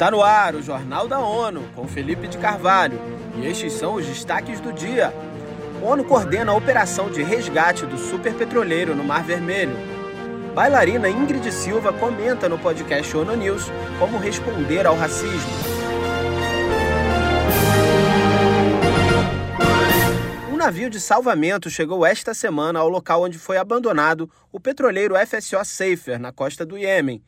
Está no ar o Jornal da ONU, com Felipe de Carvalho, e estes são os destaques do dia. A ONU coordena a operação de resgate do superpetroleiro no Mar Vermelho. Bailarina Ingrid Silva comenta no podcast ONU News como responder ao racismo. Um navio de salvamento chegou esta semana ao local onde foi abandonado o petroleiro FSO Safer, na costa do Iêmen.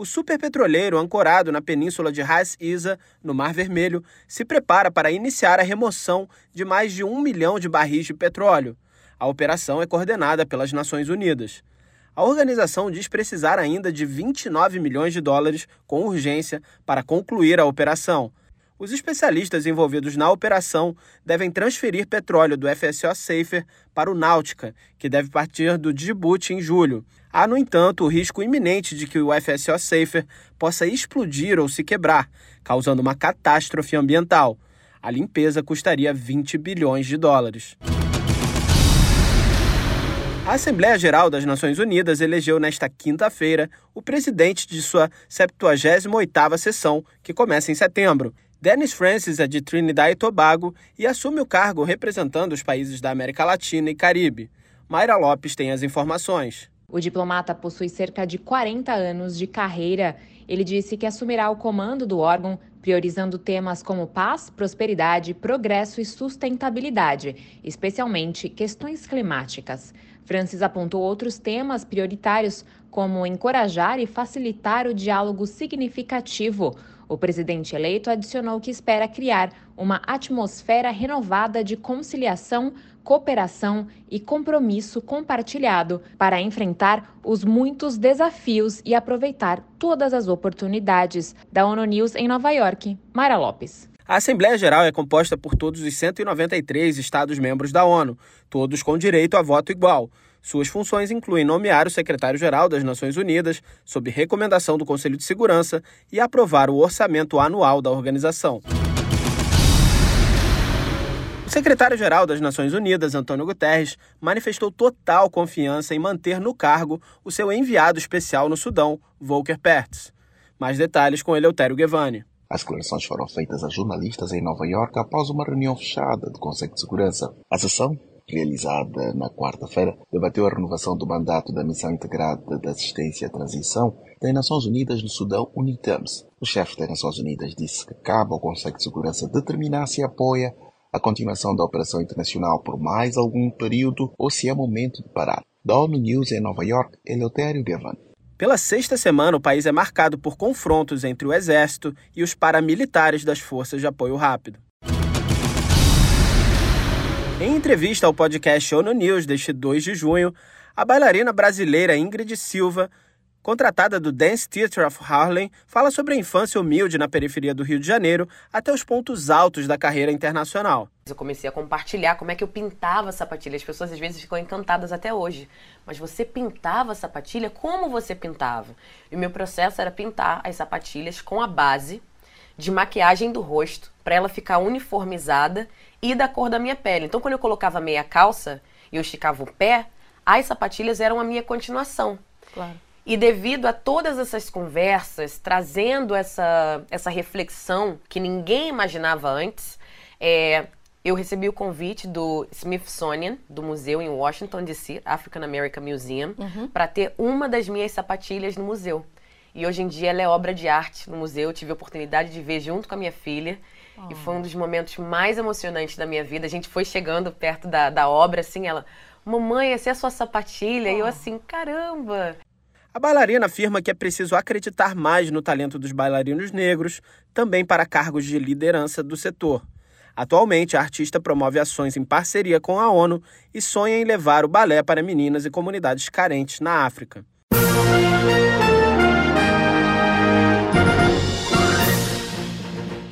O superpetroleiro, ancorado na península de Ras Isa, no Mar Vermelho, se prepara para iniciar a remoção de mais de um milhão de barris de petróleo. A operação é coordenada pelas Nações Unidas. A organização diz precisar ainda de 29 milhões de dólares com urgência para concluir a operação. Os especialistas envolvidos na operação devem transferir petróleo do FSO Safer para o Náutica, que deve partir do Djibouti em julho. Há, no entanto, o risco iminente de que o FSO Safer possa explodir ou se quebrar, causando uma catástrofe ambiental. A limpeza custaria 20 bilhões de dólares. A Assembleia Geral das Nações Unidas elegeu nesta quinta-feira o presidente de sua 78ª sessão, que começa em setembro. Dennis Francis é de Trinidad e Tobago e assume o cargo representando os países da América Latina e Caribe. Mayra Lopes tem as informações. O diplomata possui cerca de 40 anos de carreira. Ele disse que assumirá o comando do órgão, priorizando temas como paz, prosperidade, progresso e sustentabilidade, especialmente questões climáticas. Francis apontou outros temas prioritários, como encorajar e facilitar o diálogo significativo. O presidente eleito adicionou que espera criar uma atmosfera renovada de conciliação, cooperação e compromisso compartilhado para enfrentar os muitos desafios e aproveitar todas as oportunidades. Da ONU News em Nova York, Mara Lopes. A Assembleia Geral é composta por todos os 193 Estados-membros da ONU, todos com direito a voto igual. Suas funções incluem nomear o secretário-geral das Nações Unidas, sob recomendação do Conselho de Segurança, e aprovar o orçamento anual da organização. O secretário-geral das Nações Unidas, Antônio Guterres, manifestou total confiança em manter no cargo o seu enviado especial no Sudão, Volker Perthes. Mais detalhes com Eleutério Guevani. As declarações foram feitas a jornalistas em Nova York após uma reunião fechada do Conselho de Segurança. A sessão realizada na quarta-feira, debateu a renovação do mandato da Missão Integrada de Assistência à Transição das Nações Unidas no Sudão, UNITAMS. O chefe das Nações Unidas disse que cabe ao Conselho de Segurança determinar se apoia a continuação da operação internacional por mais algum período ou se é momento de parar. Da ONU News em Nova York, Eleutério Gavan. Pela sexta semana, o país é marcado por confrontos entre o exército e os paramilitares das forças de apoio rápido. Em entrevista ao podcast ONU News deste 2 de junho, a bailarina brasileira Ingrid Silva, contratada do Dance Theatre of Harlem, fala sobre a infância humilde na periferia do Rio de Janeiro até os pontos altos da carreira internacional. Eu comecei a compartilhar como é que eu pintava sapatilha. As pessoas às vezes ficam encantadas até hoje. Mas você pintava a sapatilha? Como você pintava? E o meu processo era pintar as sapatilhas com a base de maquiagem do rosto para ela ficar uniformizada e da cor da minha pele. Então, quando eu colocava meia calça e eu esticava o pé, as sapatilhas eram a minha continuação. Claro. E devido a todas essas conversas, trazendo essa, essa reflexão que ninguém imaginava antes, é, eu recebi o convite do Smithsonian, do museu em Washington, D.C., African American Museum, uhum. para ter uma das minhas sapatilhas no museu. E hoje em dia ela é obra de arte no museu. Eu tive a oportunidade de ver junto com a minha filha. Oh. E foi um dos momentos mais emocionantes da minha vida. A gente foi chegando perto da, da obra, assim, ela... Mamãe, essa é a sua sapatilha? Oh. E eu assim, caramba! A bailarina afirma que é preciso acreditar mais no talento dos bailarinos negros, também para cargos de liderança do setor. Atualmente, a artista promove ações em parceria com a ONU e sonha em levar o balé para meninas e comunidades carentes na África.